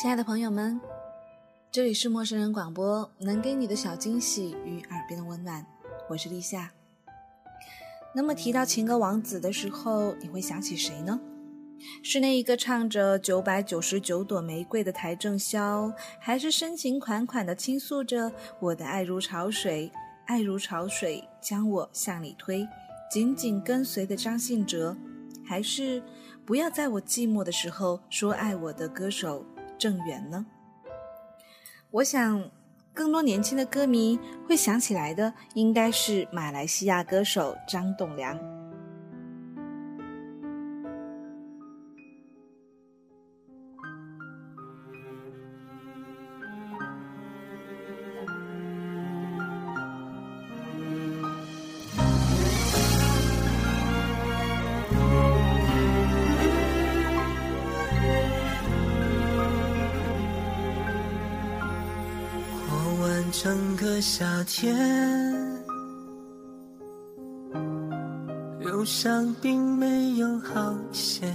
亲爱的朋友们，这里是陌生人广播，能给你的小惊喜与耳边的温暖，我是立夏。那么提到情歌王子的时候，你会想起谁呢？是那一个唱着九百九十九朵玫瑰的邰正宵，还是深情款款的倾诉着我的爱如潮水，爱如潮水将我向里推，紧紧跟随的张信哲，还是不要在我寂寞的时候说爱我的歌手郑源呢？我想，更多年轻的歌迷会想起来的，应该是马来西亚歌手张栋梁。夏天，忧伤并没有好些。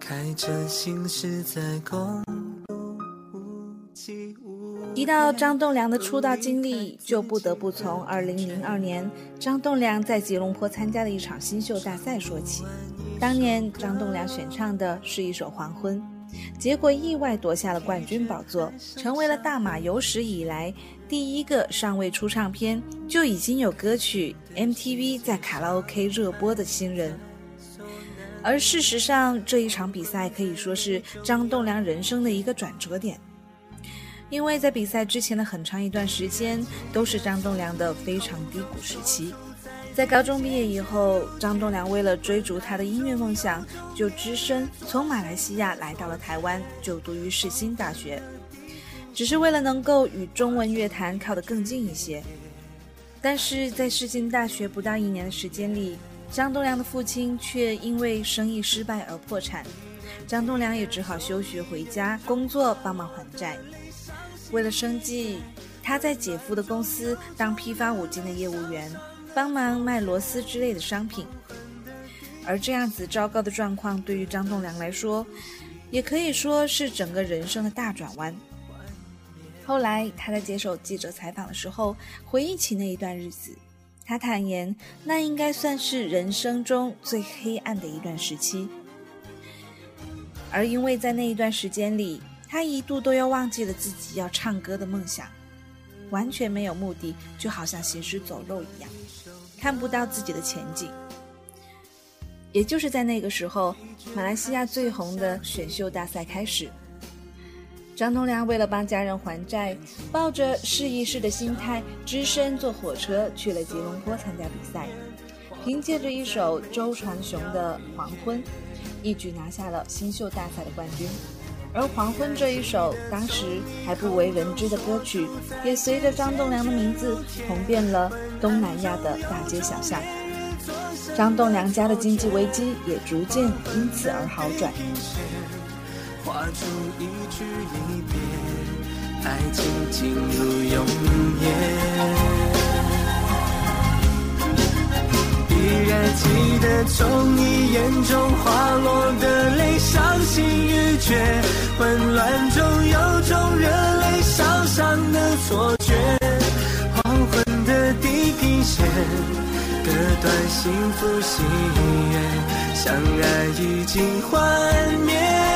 开着心事在公路提到张栋梁的出道经历，就不得不从2002年张栋梁在吉隆坡参加的一场新秀大赛说起。当年张栋梁选唱的是一首《黄昏》。结果意外夺下了冠军宝座，成为了大马有史以来第一个尚未出唱片就已经有歌曲 MTV 在卡拉 OK 热播的新人。而事实上，这一场比赛可以说是张栋梁人生的一个转折点，因为在比赛之前的很长一段时间都是张栋梁的非常低谷时期。在高中毕业以后，张栋梁为了追逐他的音乐梦想，就只身从马来西亚来到了台湾，就读于世新大学，只是为了能够与中文乐坛靠得更近一些。但是在世新大学不到一年的时间里，张栋梁的父亲却因为生意失败而破产，张栋梁也只好休学回家工作帮忙还债。为了生计，他在姐夫的公司当批发五金的业务员。帮忙卖螺丝之类的商品，而这样子糟糕的状况对于张栋梁来说，也可以说是整个人生的大转弯。后来他在接受记者采访的时候，回忆起那一段日子，他坦言那应该算是人生中最黑暗的一段时期。而因为在那一段时间里，他一度都要忘记了自己要唱歌的梦想，完全没有目的，就好像行尸走肉一样。看不到自己的前景，也就是在那个时候，马来西亚最红的选秀大赛开始。张栋梁为了帮家人还债，抱着试一试的心态，只身坐火车去了吉隆坡参加比赛，凭借着一首周传雄的《黄昏》，一举拿下了新秀大赛的冠军。而《黄昏》这一首当时还不为人知的歌曲，也随着张栋梁的名字红遍了东南亚的大街小巷。张栋梁家的经济危机也逐渐因此而好转。爱情进入永依依然记得从你眼中滑落的泪，伤心欲绝，混乱中有种热泪烧伤的错觉。黄昏的地平线，割断幸福喜悦，相爱已经幻灭。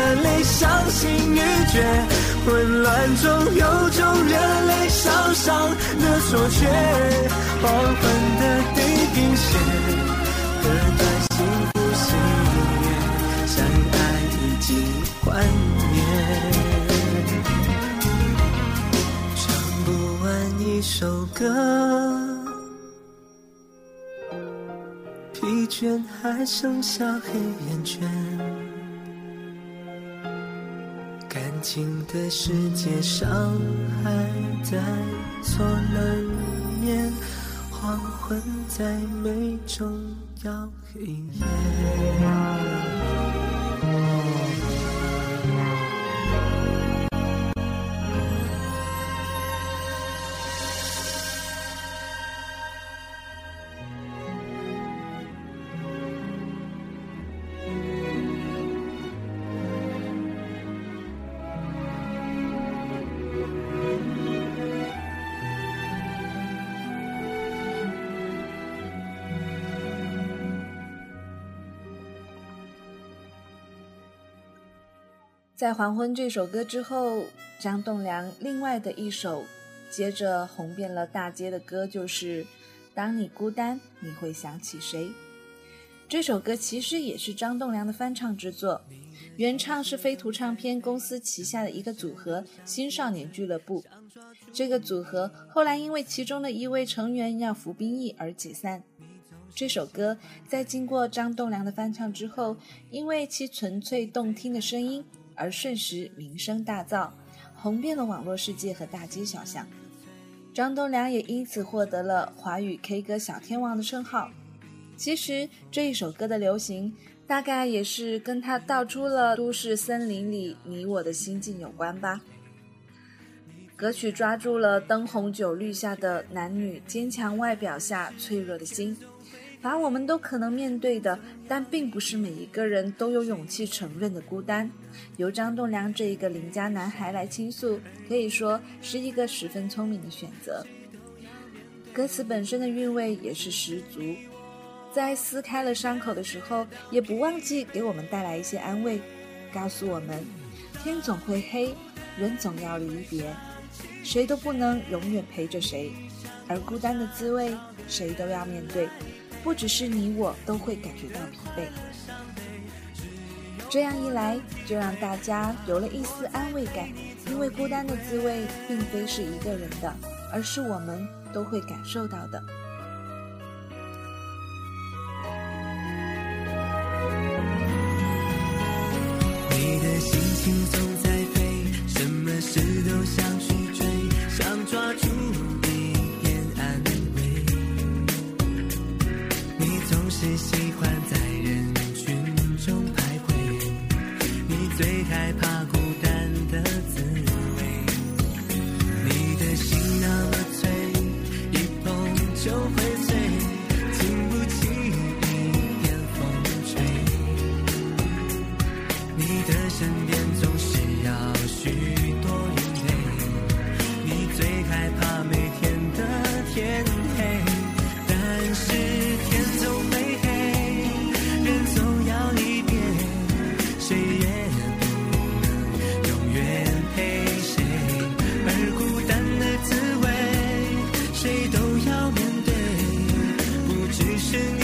伤心欲绝。混乱中有种热泪。烧伤的错觉。黄昏的地平线，割断幸福喜悦，相爱已经幻灭。唱不完一首歌。疲倦，还剩下黑眼圈。情的世界，伤害在所难免。黄昏再美，终要黑夜。在《黄昏》这首歌之后，张栋梁另外的一首接着红遍了大街的歌就是《当你孤单，你会想起谁》。这首歌其实也是张栋梁的翻唱之作，原唱是飞图唱片公司旗下的一个组合——新少年俱乐部。这个组合后来因为其中的一位成员要服兵役而解散。这首歌在经过张栋梁的翻唱之后，因为其纯粹动听的声音。而瞬时名声大噪，红遍了网络世界和大街小巷。张栋梁也因此获得了华语 K 歌小天王的称号。其实这一首歌的流行，大概也是跟他道出了都市森林里你我的心境有关吧。歌曲抓住了灯红酒绿下的男女坚强外表下脆弱的心。把我们都可能面对的，但并不是每一个人都有勇气承认的孤单，由张栋梁这一个邻家男孩来倾诉，可以说是一个十分聪明的选择。歌词本身的韵味也是十足，在撕开了伤口的时候，也不忘记给我们带来一些安慰，告诉我们：天总会黑，人总要离别，谁都不能永远陪着谁，而孤单的滋味，谁都要面对。不只是你我都会感觉到疲惫，这样一来，就让大家有了一丝安慰感，因为孤单的滋味并非是一个人的，而是我们都会感受到的。你的心情只是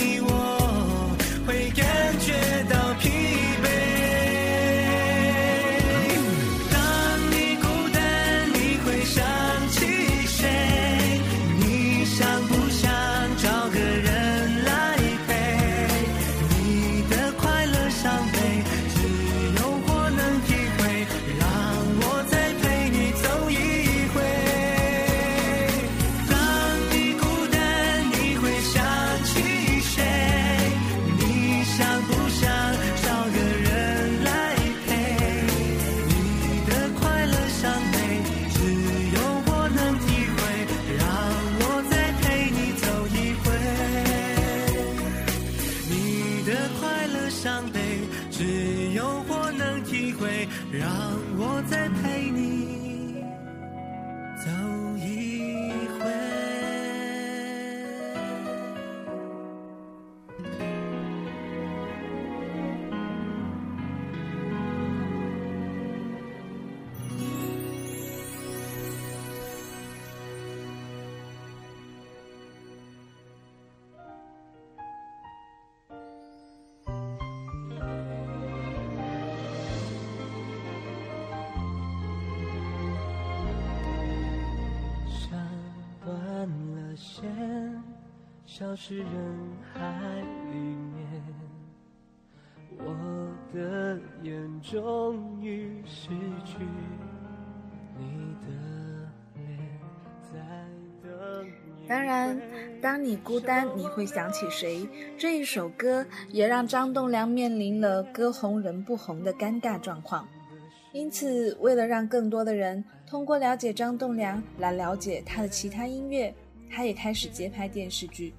消失人海里面，我的眼终于失去你的脸，在等当然，当你孤单，你会想起谁？这一首歌也让张栋梁面临了歌红人不红的尴尬状况。因此，为了让更多的人通过了解张栋梁来了解他的其他音乐，他也开始接拍电视剧。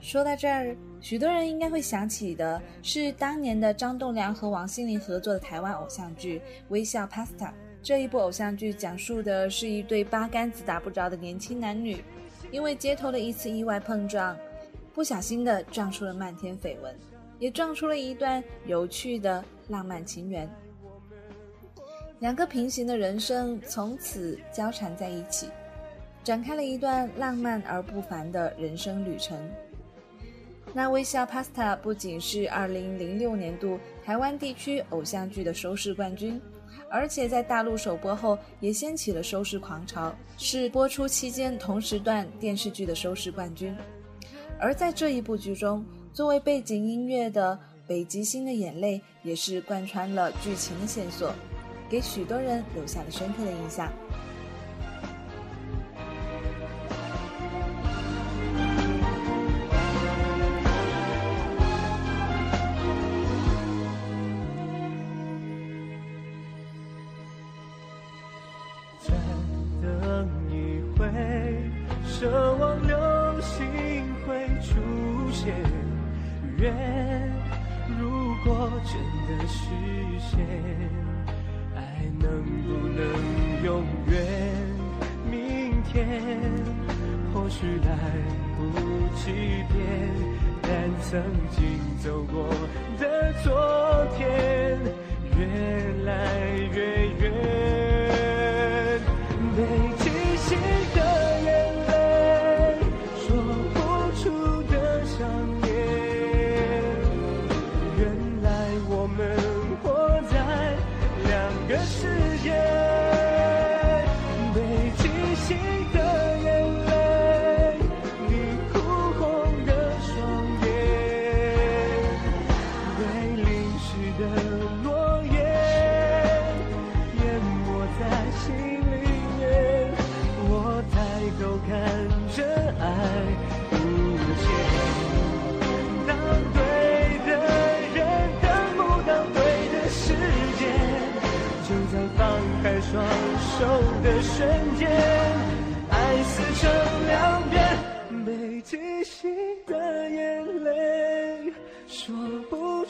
说到这儿，许多人应该会想起的是当年的张栋梁和王心凌合作的台湾偶像剧《微笑 Pasta》。这一部偶像剧讲述的是一对八竿子打不着的年轻男女，因为街头的一次意外碰撞，不小心的撞出了漫天绯闻，也撞出了一段有趣的浪漫情缘。两个平行的人生从此交缠在一起，展开了一段浪漫而不凡的人生旅程。那《微笑 Pasta》不仅是2006年度台湾地区偶像剧的收视冠军，而且在大陆首播后也掀起了收视狂潮，是播出期间同时段电视剧的收视冠军。而在这一部剧中，作为背景音乐的《北极星的眼泪》也是贯穿了剧情的线索。给许多人留下了深刻的印象。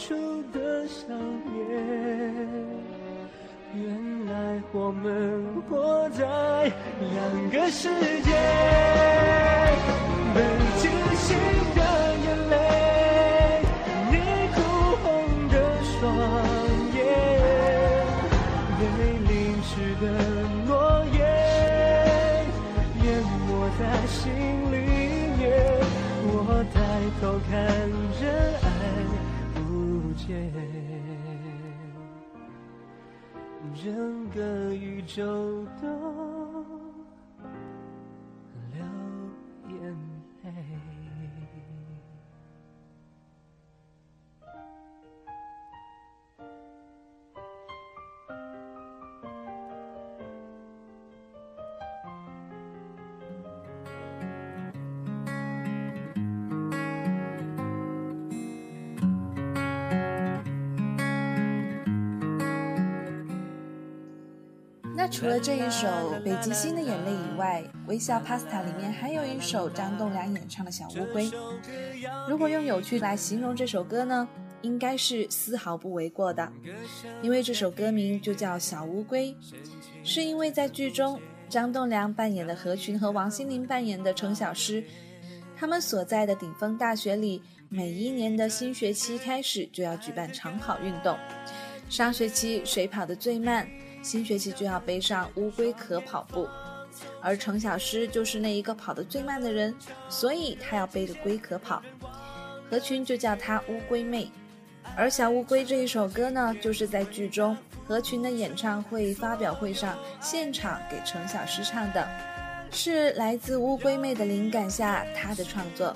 出的想念。原来我们活在两个世界，北极星的眼泪，你哭红的双眼。被淋湿的诺言淹没在心里面，我抬头看整个宇宙都除了这一首《北极星的眼泪》以外，《微笑 Pasta》里面还有一首张栋梁演唱的小乌龟。如果用有趣来形容这首歌呢，应该是丝毫不为过的，因为这首歌名就叫《小乌龟》，是因为在剧中张栋梁扮演的何群和王心凌扮演的程小诗，他们所在的顶峰大学里，每一年的新学期开始就要举办长跑运动，上学期谁跑得最慢？新学期就要背上乌龟壳跑步，而程小诗就是那一个跑得最慢的人，所以她要背着龟壳跑。何群就叫她乌龟妹。而《小乌龟》这一首歌呢，就是在剧中何群的演唱会发表会上现场给程小诗唱的，是来自乌龟妹的灵感下她的创作。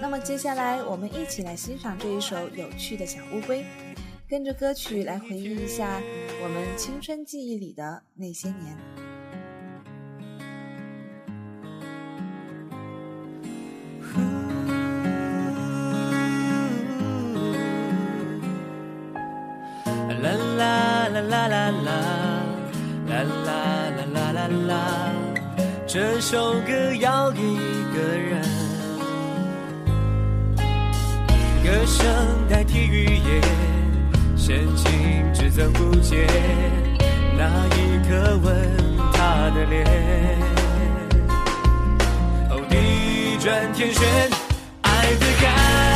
那么接下来，我们一起来欣赏这一首有趣的小乌龟，跟着歌曲来回忆一下我们青春记忆里的那些年。啦啦啦啦啦啦啦啦啦啦啦啦，这首歌要给一个人。歌声代替语言，深情只增不减。那一刻吻他的脸，哦，地转天旋，爱的感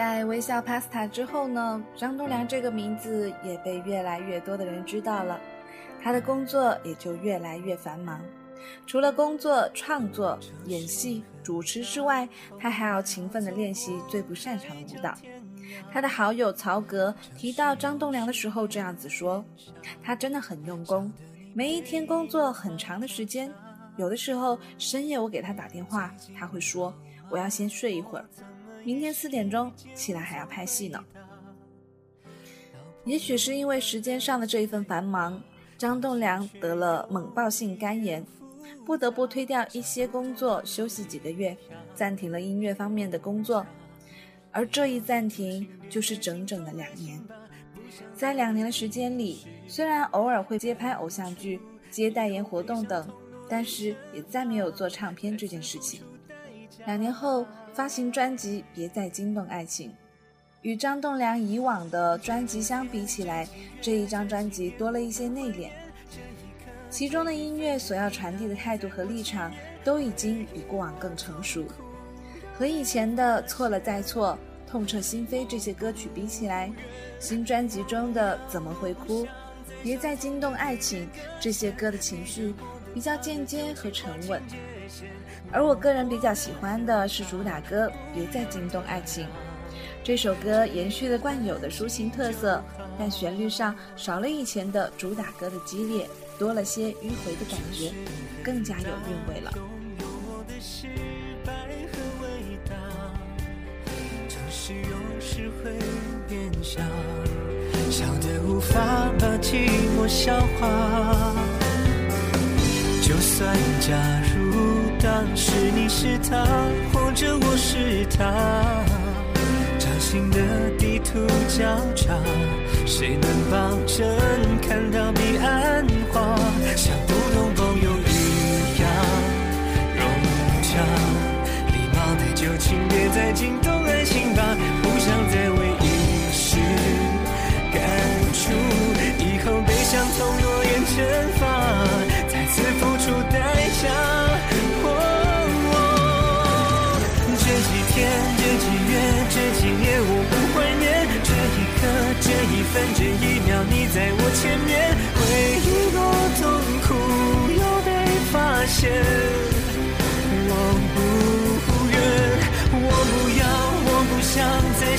在微笑 Pasta 之后呢，张栋梁这个名字也被越来越多的人知道了，他的工作也就越来越繁忙。除了工作、创作、演戏、主持之外，他还要勤奋地练习最不擅长的舞蹈。他的好友曹格提到张栋梁的时候这样子说：“他真的很用功，每一天工作很长的时间，有的时候深夜我给他打电话，他会说我要先睡一会儿。”明天四点钟起来还要拍戏呢。也许是因为时间上的这一份繁忙，张栋梁得了猛暴性肝炎，不得不推掉一些工作，休息几个月，暂停了音乐方面的工作。而这一暂停就是整整的两年。在两年的时间里，虽然偶尔会接拍偶像剧、接代言活动等，但是也再没有做唱片这件事情。两年后。发行专辑《别再惊动爱情》，与张栋梁以往的专辑相比起来，这一张专辑多了一些内敛，其中的音乐所要传递的态度和立场都已经比过往更成熟。和以前的《错了再错》《痛彻心扉》这些歌曲比起来，新专辑中的《怎么会哭》《别再惊动爱情》这些歌的情绪比较间接和沉稳。而我个人比较喜欢的是主打歌《别再惊动爱情》。这首歌延续了惯有的抒情特色，但旋律上少了以前的主打歌的激烈，多了些迂回的感觉，更加有韵味了。笑得无法把寂寞消化。就算假当时你是他，或者我是他。掌心的地图交叉，谁能保证看到彼岸花？像普通朋友一样融洽，礼貌的就请别再惊动爱情吧，不想再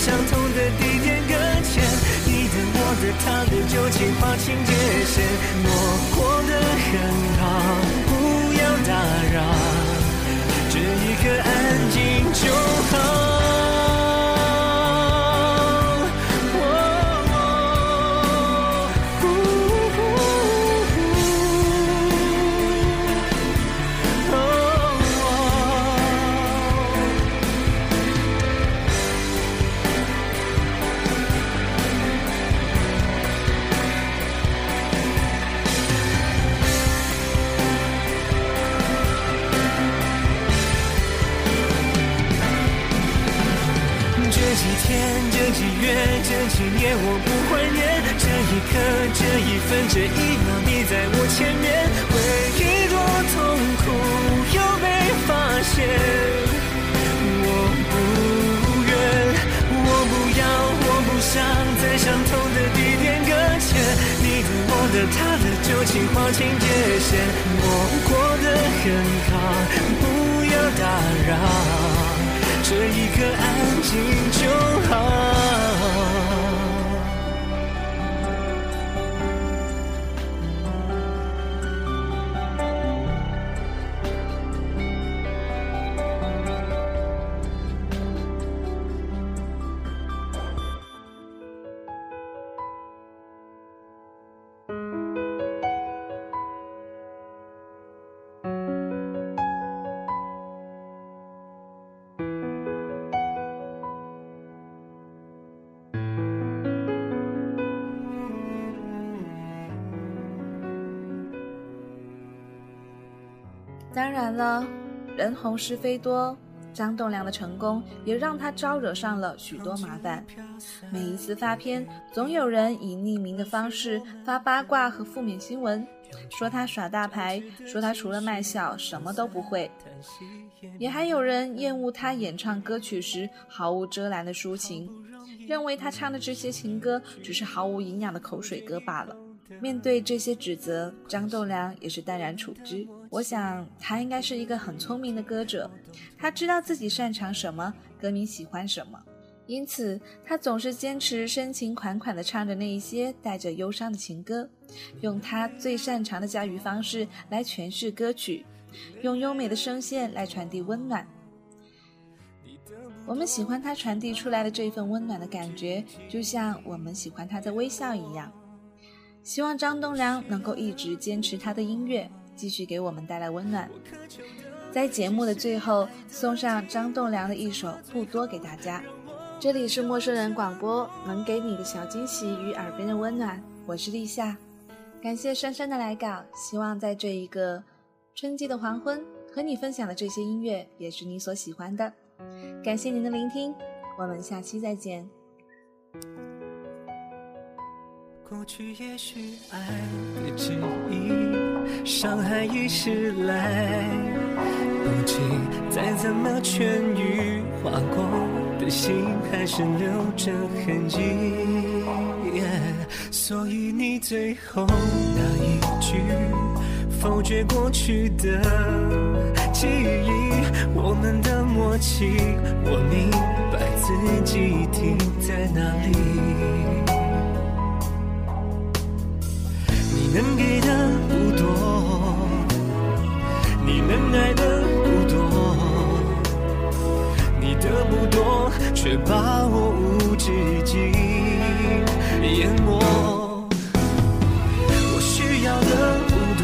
相同的地点搁浅。你的、我的、他的，旧情划清界限。我过得很好，不要打扰，这一刻安静就好。我不怀念这一刻，这一分，这一秒，你在我前面，回忆多痛苦又被发现。我不愿，我不要，我不想在相同的地点搁浅。你的、我的、他的，就请划清界限。当然了，人红是非多，张栋梁的成功也让他招惹上了许多麻烦。每一次发片，总有人以匿名的方式发八卦和负面新闻，说他耍大牌，说他除了卖笑什么都不会。也还有人厌恶他演唱歌曲时毫无遮拦的抒情，认为他唱的这些情歌只是毫无营养的口水歌罢了。面对这些指责，张栋梁也是淡然处之。我想他应该是一个很聪明的歌者，他知道自己擅长什么，歌迷喜欢什么，因此他总是坚持深情款款地唱着那一些带着忧伤的情歌，用他最擅长的驾驭方式来诠释歌曲，用优美的声线来传递温暖。我们喜欢他传递出来的这份温暖的感觉，就像我们喜欢他的微笑一样。希望张栋梁能够一直坚持他的音乐。继续给我们带来温暖。在节目的最后，送上张栋梁的一首《不多》给大家。这里是陌生人广播，能给你的小惊喜与耳边的温暖。我是立夏，感谢珊珊的来稿。希望在这一个春季的黄昏，和你分享的这些音乐也是你所喜欢的。感谢您的聆听，我们下期再见。过去也许爱的旨意，伤害已袭来，不知再怎么痊愈，划过的心还是留着痕迹。所以你最后那一句否决过去的记忆，我们的默契，我明白自己停在哪里。能给的不多，你能爱的不多，你的不多，却把我无止境淹没。我需要的不多，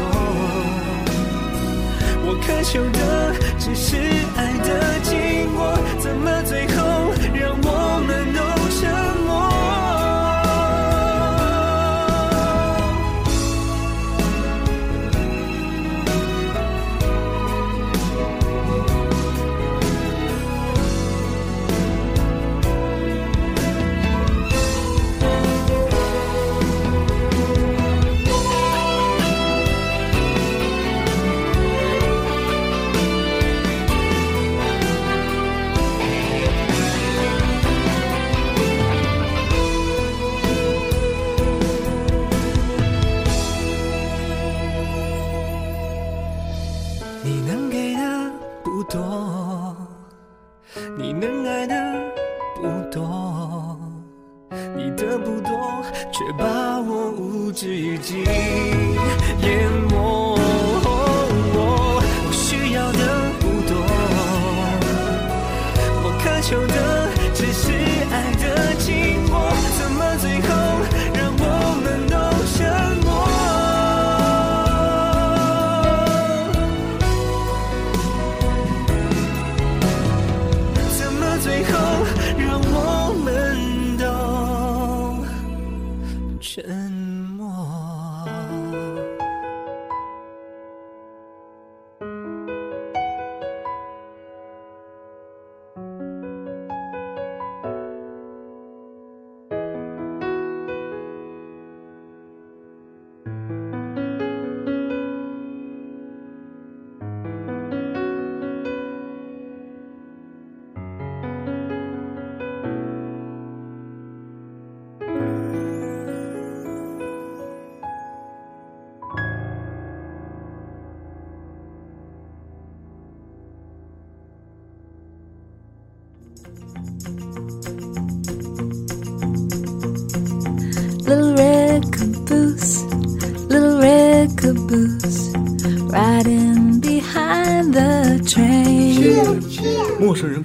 我渴求的只是你的不多，却把我无止境淹没。